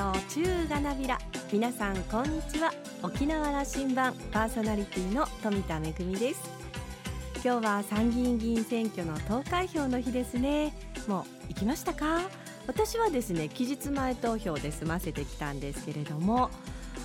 オ中がなびら。皆さんこんにちは。沖縄羅針盤パーソナリティの富田恵です。今日は参議院議員選挙の投開票の日ですね。もう行きましたか？私はですね期日前投票で済ませてきたんですけれども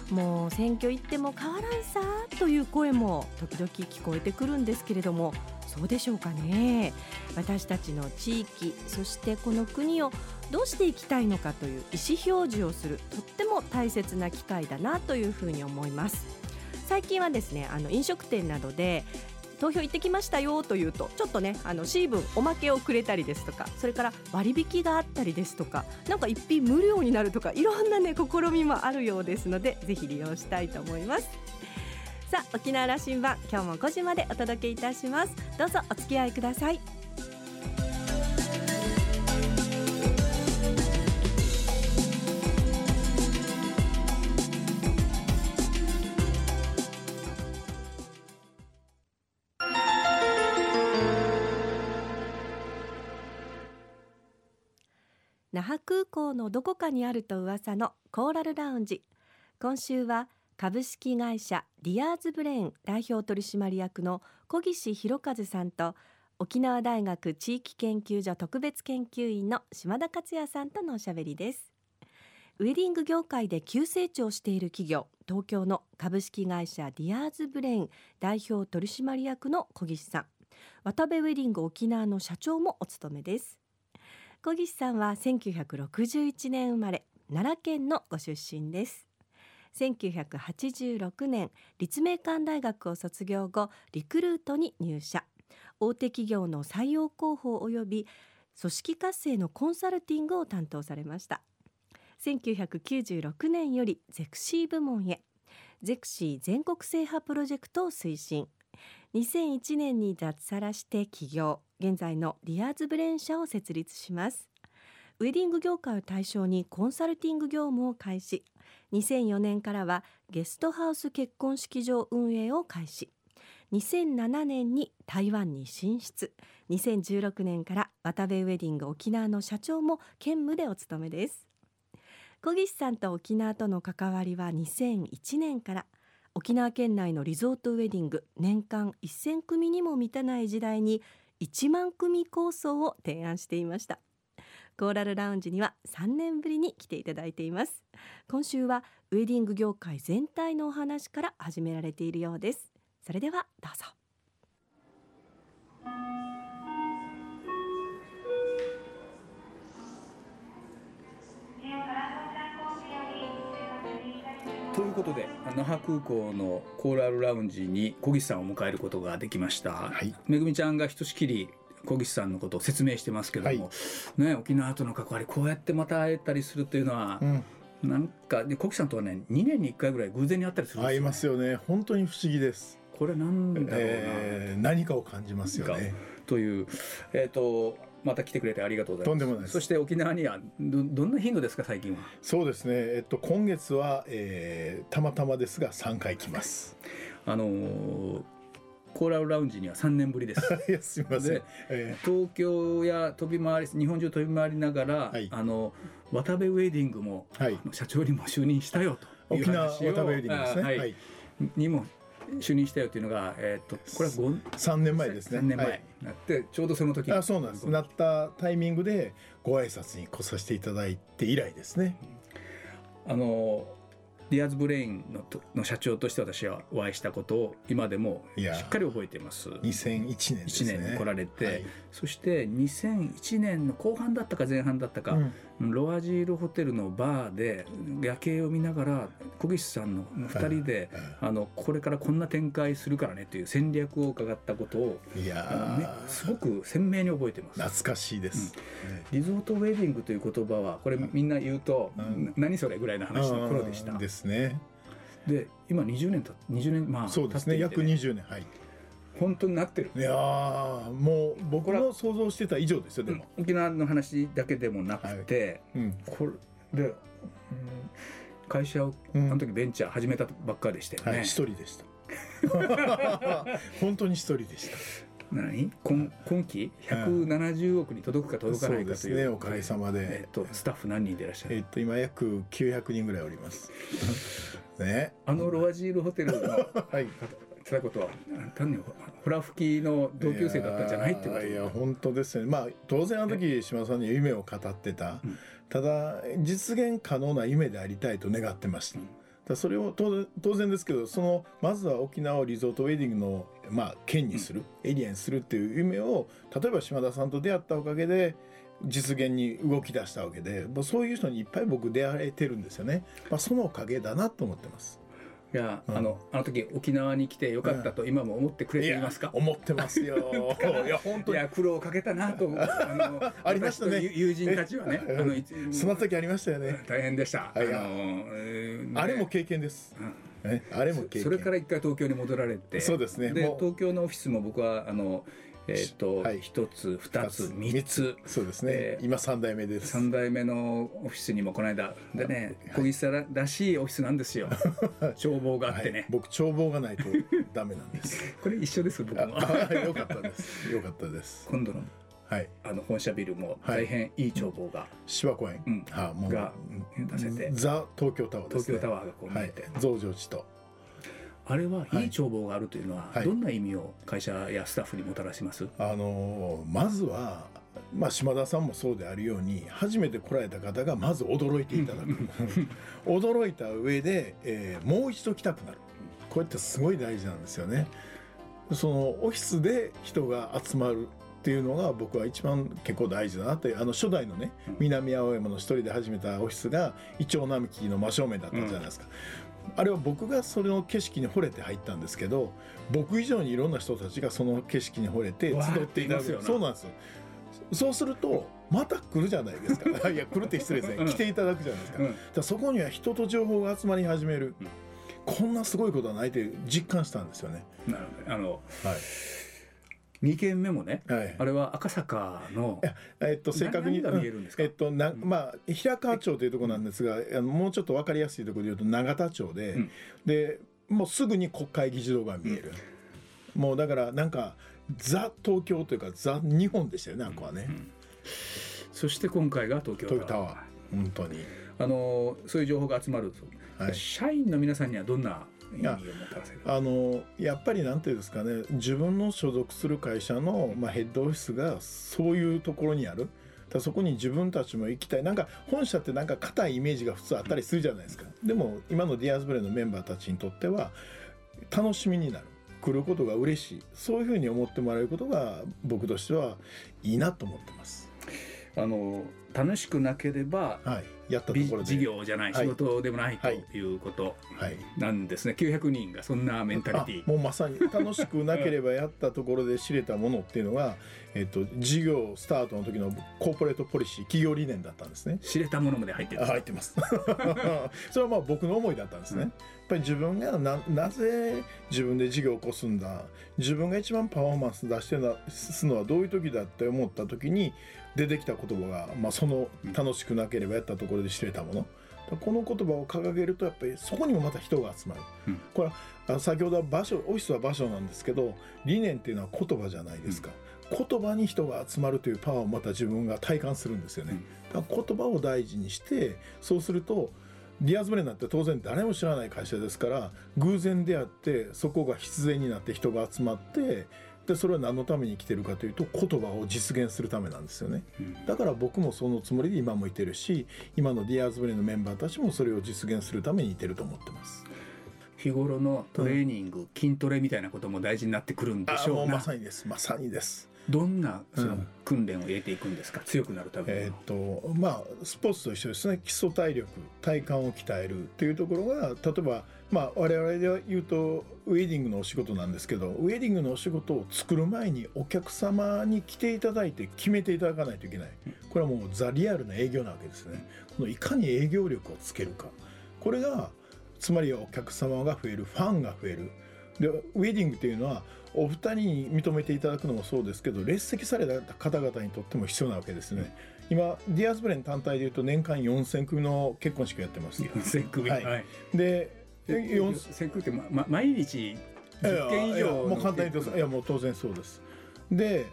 もう選挙行っても変わらんさという声も時々聞こえてくるんですけれどもそうでしょうかね。私たちの地域そしてこの国をどうしていきたいのかという意思表示をするとっても大切な機会だなというふうに思います。最近はですねあの飲食店などで投票行ってきましたよというとちょっとねあのシーブンおまけをくれたりですとかそれから割引があったりですとかなんか一品無料になるとかいろんなね試みもあるようですのでぜひ利用したいと思います。さあ沖縄羅針盤今日も5時までお届けいたします。どうぞお付き合いください。那覇空港のどこかにあると噂のコーラルラウンジ。今週は株式会社リアーズブレーン代表取締役の小岸博和さんと沖縄大学地域研究所特別研究員の島田克也さんとのおしゃべりです。ウェディング業界で急成長している企業東京の株式会社リアーズブレーン代表取締役の小岸さん。渡部ウェディング沖縄の社長もお務めです。小岸さんは1961年生まれ奈良県のご出身です。1986年立命館大学を卒業後リクルートに入社。大手企業の採用広報及び組織活性のコンサルティングを担当されました。1996年よりゼクシー部門へ。ゼクシー全国制覇プロジェクトを推進。2001年に脱サラして起業。現在のリアーズブレン社を設立します。ウェディング業界を対象にコンサルティング業務を開始。2004年からはゲストハウス結婚式場運営を開始。2007年に台湾に進出。2016年から渡部ウェディング沖縄の社長も兼務でお務めです。小岸さんと沖縄との関わりは2001年から。沖縄県内のリゾートウェディング年間1000組にも満たない時代に1万組構想を提案していました。コーラルラウンジには3年ぶりに来ていただいています。今週はウェディング業界全体のお話から始められているようです。それではどうぞ。ということで那覇空港のコーラルラウンジに小岸さんを迎えることができました、はい。めぐみちゃんがひとしきり小岸さんのことを説明してますけども、ね、沖縄との関わりこうやってまた会えたりするというのは、うん、なんかで小岸さんとはね2年に1回ぐらい偶然に会ったりするんです。よ、合いますよね。本当に不思議です、これなんだろうな、えー何かを感じますよね。というえっ、とまた来てくれてありがとうございます。とんでもないです。そして沖縄にはどどんな頻度ですか最近は？そうですね。えっと今月は、えーたまたまですが3回来ます。あのーコーラルラウンジには3年ぶりです。いやすみません。で、え東京や飛び回り日本中飛び回りながら、はい。あの渡部ウェディングも、はい。社長にも就任したよという沖縄話を渡部ウェディングですね。あはい。はい、にも就任したよというのが、えー、とこれは5 3年前ですね。3年前なって、ちょうどその時。あそうなんです。なったタイミングでご挨拶に来させていただいて以来ですね。あのディアーズブレインのとの社長として私はお会いしたことを今でもしっかり覚えています。2001年です1ね年に来られて、はい。そして2001年の後半だったか前半だったか、うん。ロアジールホテルのバーで夜景を見ながら小岸さんの2人で、あのこれからこんな展開するからねという戦略を伺ったことをいやね、ーすごく鮮明に覚えてます。懐かしいです、ねリゾートウェディングという言葉はこれみんな言うと、何それぐらいの話の頃でした。うん。ですね。で今20年た20年まあそうですね。経って約いて20年はい。本当になってる。いやーもう僕の想像してた以上ですよでも、沖縄の話だけでもなくて、うん。これで、うん会社をあうん。の時ベンチャー始めたばっかりでしたよね。はい一人でした。本当に一人でした何？今今期？170億に届くか届かないかという,、そうですね。おかげさまで。えっとスタッフ何人でいらっしゃる、えっと今約900人ぐらいおります。ね。あのロアジールホテルの はい。つらいことは単にホラ吹きの同級生だったんじゃないってこと？いやいや本当ですね。まあ当然あの時島田さんには夢を語ってた、うん。ただ実現可能な夢でありたいと願ってました、うんだそれを当然当然ですけどそのまずは沖縄をリゾートウェディングの、まあ、県にする、エリアにするっていう夢を例えば島田さんと出会ったおかげで実現に動き出したわけでまあそういう人にいっぱい僕出会えてるんですよね、まあ、そのおかげだなと思ってますいや、うん。あのあの時沖縄に来てよかったと今も思ってくれていますか、思ってますよ。いや本当に。いや苦労をかけたなと あのありましたね。友人たちはねえ あのその時ありましたよね。大変でした。はい。あのえーあれも経験です、うん。ね、あれも経験。それから一回東京に戻られて、そうですね。で東京のオフィスも僕はあのえっ、とはい。一、つ二つ三つ。そうですね、えー今三代目です。三代目のオフィスにもこの間でね小木さららしいオフィスなんですよ。眺望があってね。はい、僕眺望がないとダメなんです。これ一緒です僕あも。あよかったです。よかったです。今度のはい。あの本社ビルもはい大変い。い眺望が、芝公園、うん。はもう。が出せて。ザ東京タワーですね。東京タワーがこう見はい。えて、増上寺とあれはいい眺望があるというのは、はい。どんな意味を会社やスタッフにもたらします、あのーまずはまあ、島田さんもそうであるように初めて来られた方がまず驚いていただく。驚いた上で、えーもう一度来たくなる。これってすごい大事なんですよね。そのオフィスで人が集まるっていうのが僕は一番結構大事だなってあの初代のね南青山の一人で始めたオフィスがイチョウ並木の真正面だったじゃないですか、あれは僕がそれの景色に惚れて入ったんですけど僕以上にいろんな人たちがその景色に惚れて集っていたすよなそうなんですよ。そうするとまた来るじゃないですか。いや来るって失礼ですね。来ていただくじゃないですか,、うん。そこには人と情報が集まり始める、うん。こんなすごいことはないって実感したんですよね。なるほどあのはい2軒目もねはい。あれは赤坂のえっと正確にえるんですか？えっとなまあ平川町というところなんですが、あのもうちょっと分かりやすいところで言うと永田町で、うん。でもうすぐに国会議事堂が見える、もうだからなんかザ東京というかザ日本でしたよねあここはね、そして今回が東京東京タワー。本当に。あのそういう情報が集まると、はい。社員の皆さんにはどんな意味をもたらせるあのやっぱりなんていうんですかね自分の所属する会社の、まあ、ヘッドオフィスがそういうところにある。だそこに自分たちも行きたい。なんか本社ってなんか硬いイメージが普通あったりするじゃないですか。でも今のディアーズブレインのメンバーたちにとっては楽しみになる。来ることが嬉しい。そういうふうに思ってもらえることが僕としてはいいなと思ってます。あの楽しくなければはいやったところで。事業じゃないはい。仕事でもないとはい。いうことはい。なんですね、900人がそんなメンタリティ。あもうまさに楽しくなければやったところで知れたものっていうのが、えっと、事業スタートの時のコーポレートポリシー企業理念だったんですね。知れたものまで入ってるあ入ってます。それはまあ僕の思いだったんですね、うんやっぱり自分がななぜ自分で事業を起こすんだ？自分が一番パフォーマンス出してなすのはどういう時だって思った時に出てきた言葉が、まあ、その楽しくなければやったところで知れたもの。この言葉を掲げるとやっぱりそこにもまた人が集まる、うん。これは先ほどは場所オフィスは場所なんですけど理念っていうのは言葉じゃないですか、言葉に人が集まるというパワーをまた自分が体感するんですよね、だから言葉を大事にしてそうするとディアーズブレインなんて当然誰も知らない会社ですから偶然出会ってそこが必然になって人が集まってでそれは何のために来てるかというと言葉を実現するためなんですよね。うん。だから僕もそのつもりで今もいてるし今のディアーズブレインのメンバーたちもそれを実現するためにいてると思ってます。日頃のトレーニング、筋トレみたいなことも大事になってくるんでしょうまさにです。まさにですどんなそのうん訓練を入れていくんですか、強くなるために。は、えーっとまあスポーツと一緒ですね。基礎体力体幹を鍛えるっていうところが例えばまあ我々で言うとウェディングのお仕事なんですけどウェディングのお仕事を作る前にお客様に来ていただいて決めていただかないといけない。これはもうザ・リアルな営業なわけですね。このいかに営業力をつけるか。これがつまりお客様が増えるファンが増えるでウェディングっていうのはお二人に認めていただくのもそうですけど列席された方々にとっても必要なわけですね。今ディアーズブレイン単体でいうと年間4000組の結婚式をやってます。4000組はいはいでえ四4000組って、まま、毎日10件以上もう簡単に言うのといやもう当然そうです。で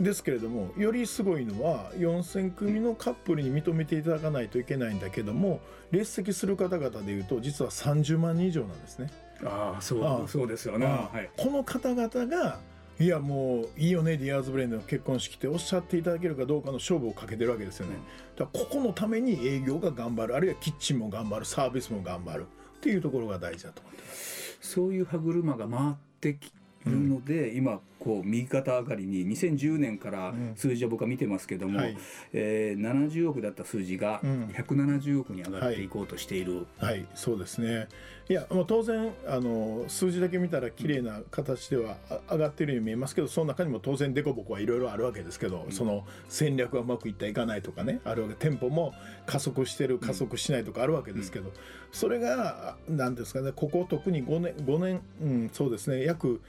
ですけれどもよりすごいのは4,000組のカップルに認めていただかないといけないんだけども列席する方々でいうと実は30万人以上なんですね。ああそうそうですよね。あはい。この方々がいやもういいよねディアーズブレインの結婚式っておっしゃっていただけるかどうかの勝負をかけてるわけですよね。だからここのために営業が頑張るあるいはキッチンも頑張るサービスも頑張るっていうところが大事だと思ってます。そういう歯車が回ってきるので、今こう右肩上がりに2010年からうん。数字は僕は見てますけども、はい。えー70億だった数字がうん。170億に上がっていこうとしている。はい、そうですね。いや、もう当然、あの数字だけ見たら綺麗な形ではあ上がってるように見えますけど、その中にも当然デコボコはいろいろあるわけですけど、その戦略がうまくいったいかないとかね、あるわけ、店舗も加速してる、加速しないとかあるわけですけど、それが、なんですかね、ここ特に5年、5年、うん、そうですね、約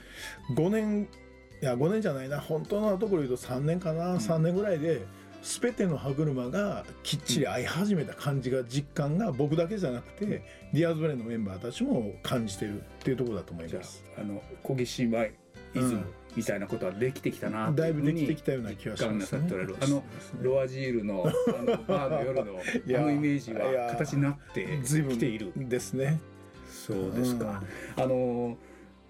5年、いや、5年じゃないな、本当のところ言うと3年かな、3年ぐらいで、全ての歯車がきっちり合い始めた感じが実感が僕だけじゃなくて、ディアーズブレインのメンバーたちも感じてるっていうところだと思いじゃます。ああの小岸イズムうんみたいなことはできてきたなってだいぶできてきたような気がしますね。あのロアジールのあのバーの夜のあのイメージは形になってきている。ですね。そうですか。あの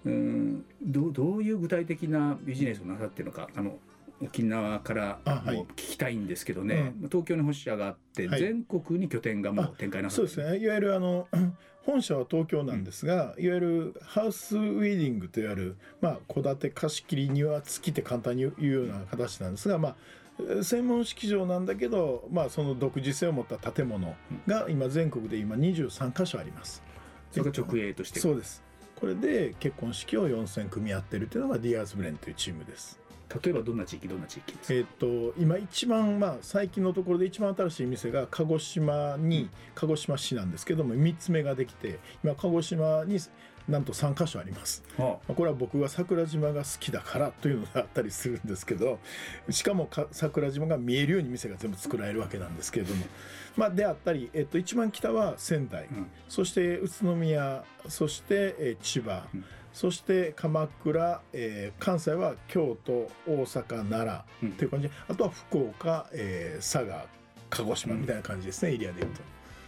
うんどうどういう具体的なビジネスをなさってるのかあの沖縄からも聞きたいんですけどね、東京に本社があって、はい。全国に拠点がもう展開なさってる。そうですね。いわゆるあの 本社は東京なんですが、いわゆるハウスウェディングといわれるまあ戸建て貸し切り庭付きって簡単に言うような形なんですが、まあえー専門式場なんだけど、まあその独自性を持った建物が今全国で今23カ所あります。それが直営として。そうです。これで結婚式を4000組やってるというのがディアーズブレインというチームです。例えばどんな地域どんな地域ですか、えっと今一番まあ最近のところで一番新しい店が鹿児島に鹿児島市なんですけども3つ目ができて今鹿児島になんと3カ所あります。あ。これは僕が桜島が好きだからというのがあったりするんですけどしかもか桜島が見えるように店が全部作られるわけなんですけれども。まあであったり、えっと、一番北は仙台、うん。そして宇都宮そして、えー千葉、うん。そして鎌倉、えー関西は京都大阪奈うん。良という感じ。で、あとは福岡、えー佐賀鹿児島みたいな感じですね、エリアでいうと。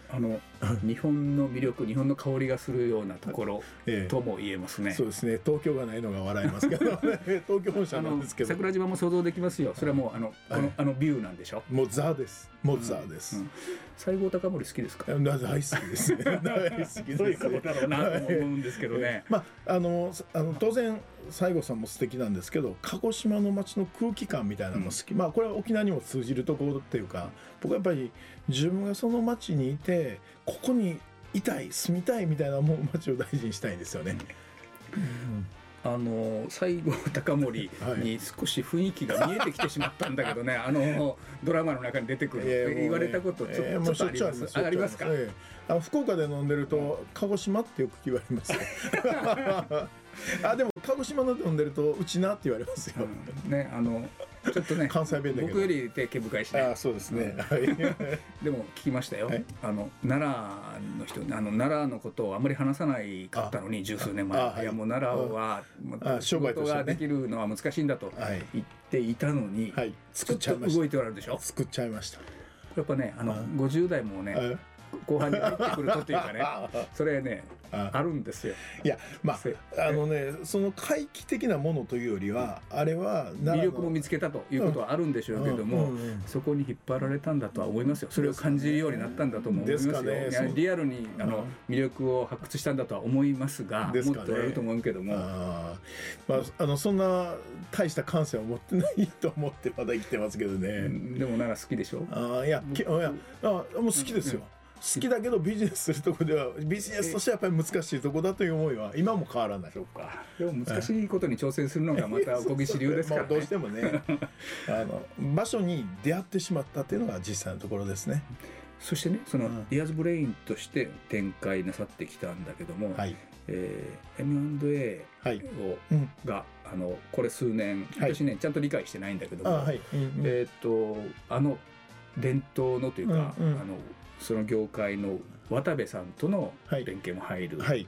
あの 日本の魅力日本の香りがするようなところえーとも言えますね。そうですね。東京がないのが笑えますけど、ね、東京本社なんですけど。桜島も想像できますよ。それはもうあのこのあのビューなんでしょ？もうザです。もうザです、うん。西郷隆盛好きですか？大好きですね。大好きです。そういうことだろうなと思うんですけどね。まあ、あのあの当然西郷さんも素敵なんですけど鹿児島の街の空気感みたいなのも好き、まあこれは沖縄にも通じるところっていうか僕はやっぱり自分がその街にいてここにいたい住みたいみたいなもう街を大事にしたいんですよね。あの西郷隆盛に少し雰囲気が見えてきてしまったんだけどね、あのドラマの中に出てくるって言われたことちょ,、えーもうちょっとありますああります。か、ええ。あの福岡で飲んでると鹿児島ってよく言われますよ。あでも鹿児島ので飲んでるとうちなって言われますよ、うん。ねあのちょっとね関西弁だけど。僕より手毛深いしね。あそうですね、はい。でも聞きましたよ、はい。あの奈良の人あの奈良のことをあんまり話さないかったのに十数年前。い。いやもう奈良は仕事ができるのは難しいんだとはい。言っていたのに、はい、ち作っちゃいましいておられるでしょ？た作っちゃいました。やっぱねあのあ50代もねあ後半に入ってくるとっていうかねあ それねあ。あるんですよ。いやませああのねその回帰的なものというよりは、あれは魅力も見つけたということはあるんでしょうけども、うんうんうん。そこに引っ張られたんだとは思いますよ。それを感じるようになったんだとも思いますよ、ですかねリアルにあの魅力を発掘したんだとは思いますがですかね。もっとあると思うけども。あー。まああのそんな大した感性を持ってないと思ってまだ生きてますけどうね、んでもなら好きでしょ？あーいやきいやあもう好きですよ、好きだけどビジネスするとこではビジネスとしてはやっぱり難しいとこだという思いは今も変わらない。そうか。でも難しいことに挑戦するのがまた小岸流ですから まあどうしねてもね あの場所に出会ってしまったっていうのが実際のところですね。そしてねそのうん。ディアーズブレインとして展開なさってきたんだけども、はい。えー M&A はい。をうん。があのこれ数年はい。私ねちゃんと理解してないんだけども、あはい、えーっとあの伝統のというか、うんうん。あのその業界のワタベさんとのはい。連携も入る、はい。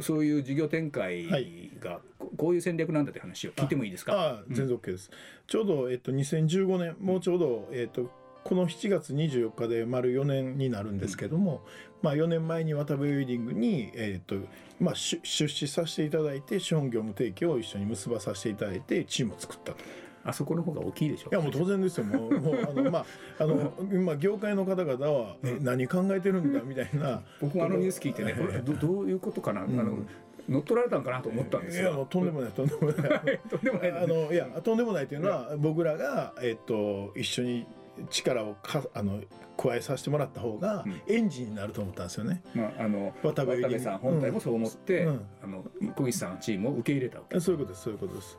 そういう事業展開はい。がここういう戦略なんだって話を聞いてもいいですか？ああ全然 OK です、ちょうど、えっと、2015年もうちょうど、えっと、この7月24日で丸4年になるんですけども、まあ、4年前に渡部ウェディングに、えっとまあ、出出資させていただいて資本業務提携を一緒に結ばさせていただいてチームを作ったと。あそこの方が大きいでしょ。いやもう当然ですよ。もうもうあのまああの今業界の方々は、え何考えてるんだみたいな。僕もあのニュース聞いてねこれどどういうことかな、ん。あの乗っ取られたんかなと思ったんですいやもうよ。とんでもないとんでもない。とんでもないあのいやとんでもないというのは僕らが、えっと、一緒に力をかあの加えさせてもらった方がうん。エンジンになると思ったんですよね。まああのワタベワタベさん本体もそう思って、うん。あの小岸さんのチームを受け入れたわけ。そういうことですそういうことです。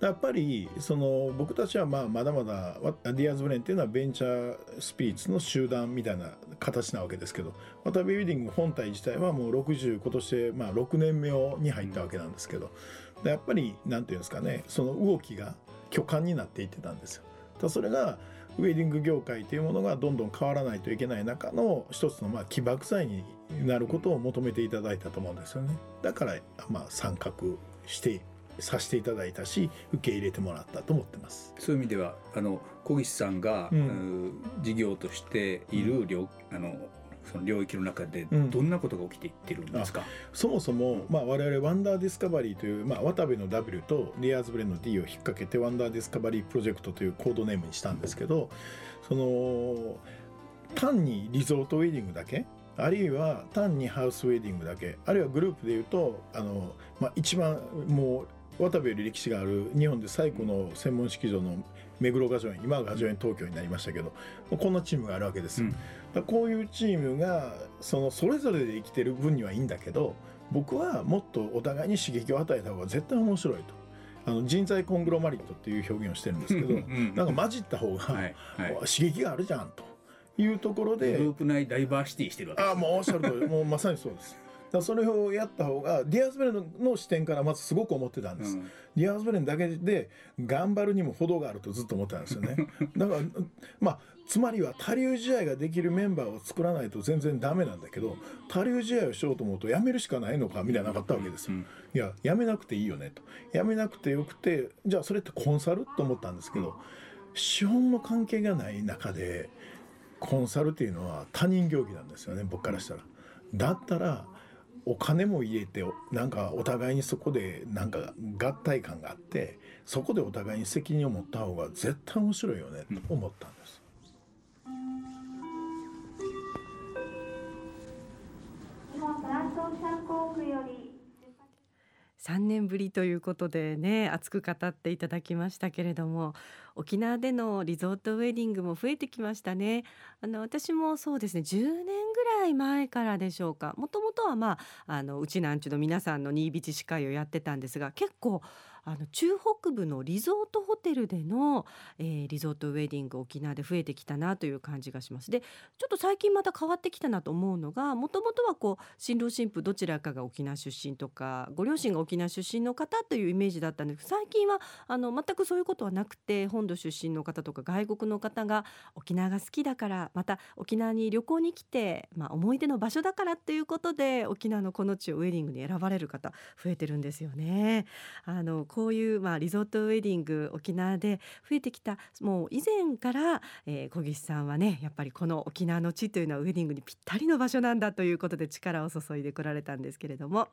やっぱりその僕たちはまあまだまだディアーズブレインっていうのはベンチャースピリッツの集団みたいな形なわけですけど渡部ウェディング本体自体はもう60今年でまあ6年目に入ったわけなんですけどやっぱりなんていうんですかねその動きが巨漢になっていってたんですよ。それがウェディング業界というものがどんどん変わらないといけない中の一つのまあ起爆剤になることを求めていただいたと思うんですよね。だからまあ参画してさせていただいたし受け入れてもらったと思ってます。そういう意味ではあの小岸さんが、うんうん事業としている領,、あのその領域の中でうんどんなことが起きていってるんですか？そもそも、まあ、我々ワンダーディスカバリーという、まあ、ワタベの W とディアーズブレインの D を引っ掛けてワンダーディスカバリープロジェクトというコードネームにしたんですけどその単にリゾートウェディングだけあるいは単にハウスウェディングだけあるいはグループでいうとあの、まあ、一番もう渡部より歴史がある日本で最古の専門式場の目黒雅叙園今は雅叙園東京になりましたけどこんなチームがあるわけです。よ。うん。こういうチームがそのそれぞれで生きてる分にはいいんだけど僕はもっとお互いに刺激を与えた方が絶対面白いと。あの人材コングロマリットっていう表現をしてるんですけどうんなんか混じった方が、はいはい、刺激があるじゃんというところグでループ内ダイバーシティしてるわけです。ああもうおっしゃる通りもうまさにそうです。だそれをやった方がディアーズブレインの視点からまずすごく思ってたんです。うんディアーズブレインだけで頑張るにも程があるとずっと思ってたんですよね。だからまあつまりは他流試合ができるメンバーを作らないと全然ダメなんだけど他流試合をしようと思うとやめるしかないのかみたいなのがあったわけですよ。うんいややめなくていいよねとやめなくてよくてじゃあそれってコンサルと思ったんですけど資本の関係がない中でコンサルっていうのは他人行儀なんですよね僕からしたら。だったらお金も入れてなんかお互いにそこでなんか合体感があってそこでお互いに責任を持った方が絶対面白いよねと思ったんです。日本トランスオーシャン航空より3年ぶりということでね熱く語っていただきましたけれども沖縄でのリゾートウェディングも増えてきましたね。あの私もそうですね10年ぐらい前からでしょうか。もともとはまああのうちなんちゅうの皆さんの新ビ司会をやってたんですが結構あの中北部のリゾートホテルでの、えーリゾートウェディング沖縄で増えてきたなという感じがしますでちょっと最近また変わってきたなと思うのがもともとはこう新郎新婦どちらかが沖縄出身とかご両親が沖縄出身の方というイメージだったんですけど最近はあの全くそういうことはなくて本土出身の方とか外国の方が沖縄が好きだからまた沖縄に旅行に来て、まあ、思い出の場所だからっていうことで沖縄のこの地をウェディングに選ばれる方増えてるんですよね。あのこういう、まあ、リゾートウェディング沖縄で増えてきたもう以前から、えー小岸さんはねやっぱりこの沖縄の地というのはウェディングにぴったりの場所なんだということで力を注いでこられたんですけれども、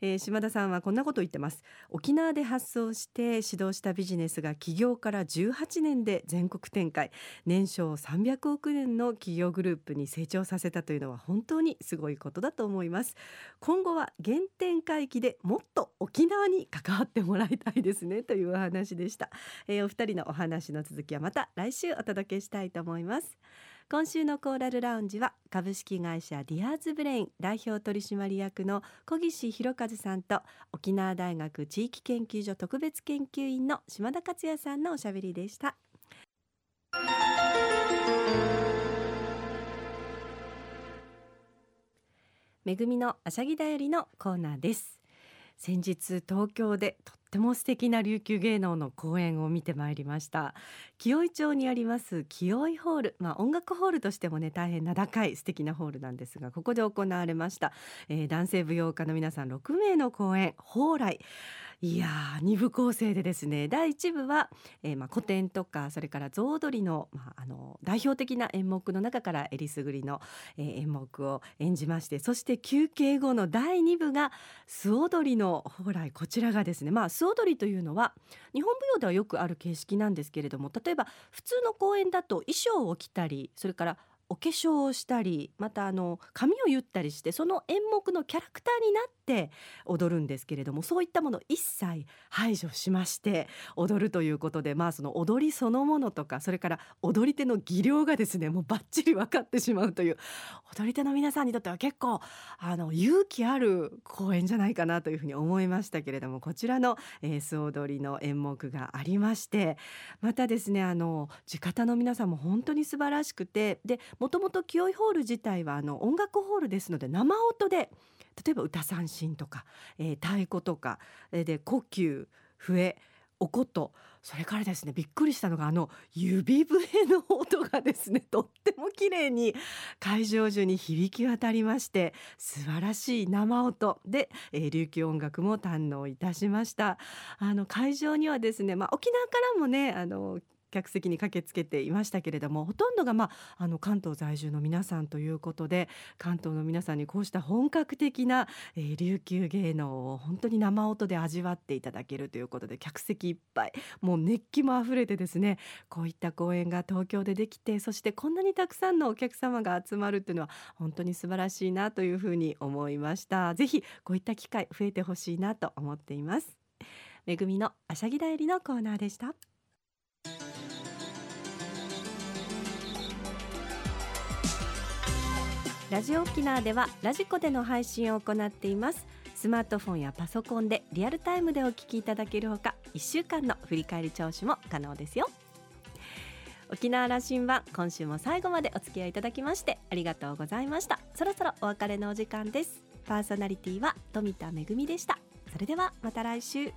えー島田さんはこんなことを言ってます。沖縄で発想して始動したビジネスが起業から18年で全国展開。年商300億円の企業グループに成長させたというのは本当にすごいことだと思います。今後は原点回帰でもっと沖縄に関わってもらいたいですねというお話でした、えーお二人のお話の続きはまた来週お届けしたいと思います。今週のコーラルラウンジは株式会社ディアーズブレイン代表取締役の小岸弘和さんと沖縄大学地域研究所特別研究員の島田克也さんのおしゃべりでした。めぐみのあしゃぎだよりのコーナーです。先日東京でとっても素敵な琉球芸能の公演を見てまいりました。清井町にあります清井ホール。まあ音楽ホールとしてもね大変名高い素敵なホールなんですがここで行われました、えー男性舞踊家の皆さん6名の公演蓬莱。いやー二部構成でですね第一部は、えー、まあ古典とかそれから象踊りの,、まあ、あの代表的な演目の中からえりすぐりの、えー、演目を演じましてそして休憩後の第二部が素踊りの蓬莱。こちらがですねまあ素踊りというのは日本舞踊ではよくある形式なんですけれども例えば普通の公演だと衣装を着たりそれからお化粧をしたりまたあの髪を結ったりしてその演目のキャラクターになって踊るんですけれどもそういったもの一切排除しまして踊るということでまあその踊りそのものとかそれから踊り手の技量がですねもうバッチリ分かってしまうという踊り手の皆さんにとっては結構あの勇気ある公演じゃないかなというふうに思いましたけれどもこちらの、えー、素踊りの演目がありましてまたですねあの地方の皆さんも本当に素晴らしくてでもともと清居ホール自体はあの音楽ホールですので生音で例えば歌三振とか、えー、太鼓とか、で呼吸笛おことそれからですねびっくりしたのがあの指笛の音がですね とっても綺麗に会場中に響き渡りまして素晴らしい生音で、えー、琉球音楽も堪能いたしました。あの会場にはですね、まあ、沖縄からもねあの客席に駆けつけていましたけれどもほとんどが、まあ、あの関東在住の皆さんということで関東の皆さんにこうした本格的な、えー、琉球芸能を本当に生音で味わっていただけるということで客席いっぱいもう熱気もあふれてですねこういった公演が東京でできてそしてこんなにたくさんのお客様が集まるっていうのは本当に素晴らしいなというふうに思いました。ぜひこういった機会増えてほしいなと思っています。めぐみのあしゃぎだよりのコーナーでした。ラジオ沖縄ではラジコでの配信を行っています。スマートフォンやパソコンでリアルタイムでお聞きいただけるほか1週間の振り返り聴取も可能ですよ。沖縄羅針盤今週も最後までお付き合いいただきましてありがとうございました。そろそろお別れのお時間です。パーソナリティは富田恵でした。それではまた来週。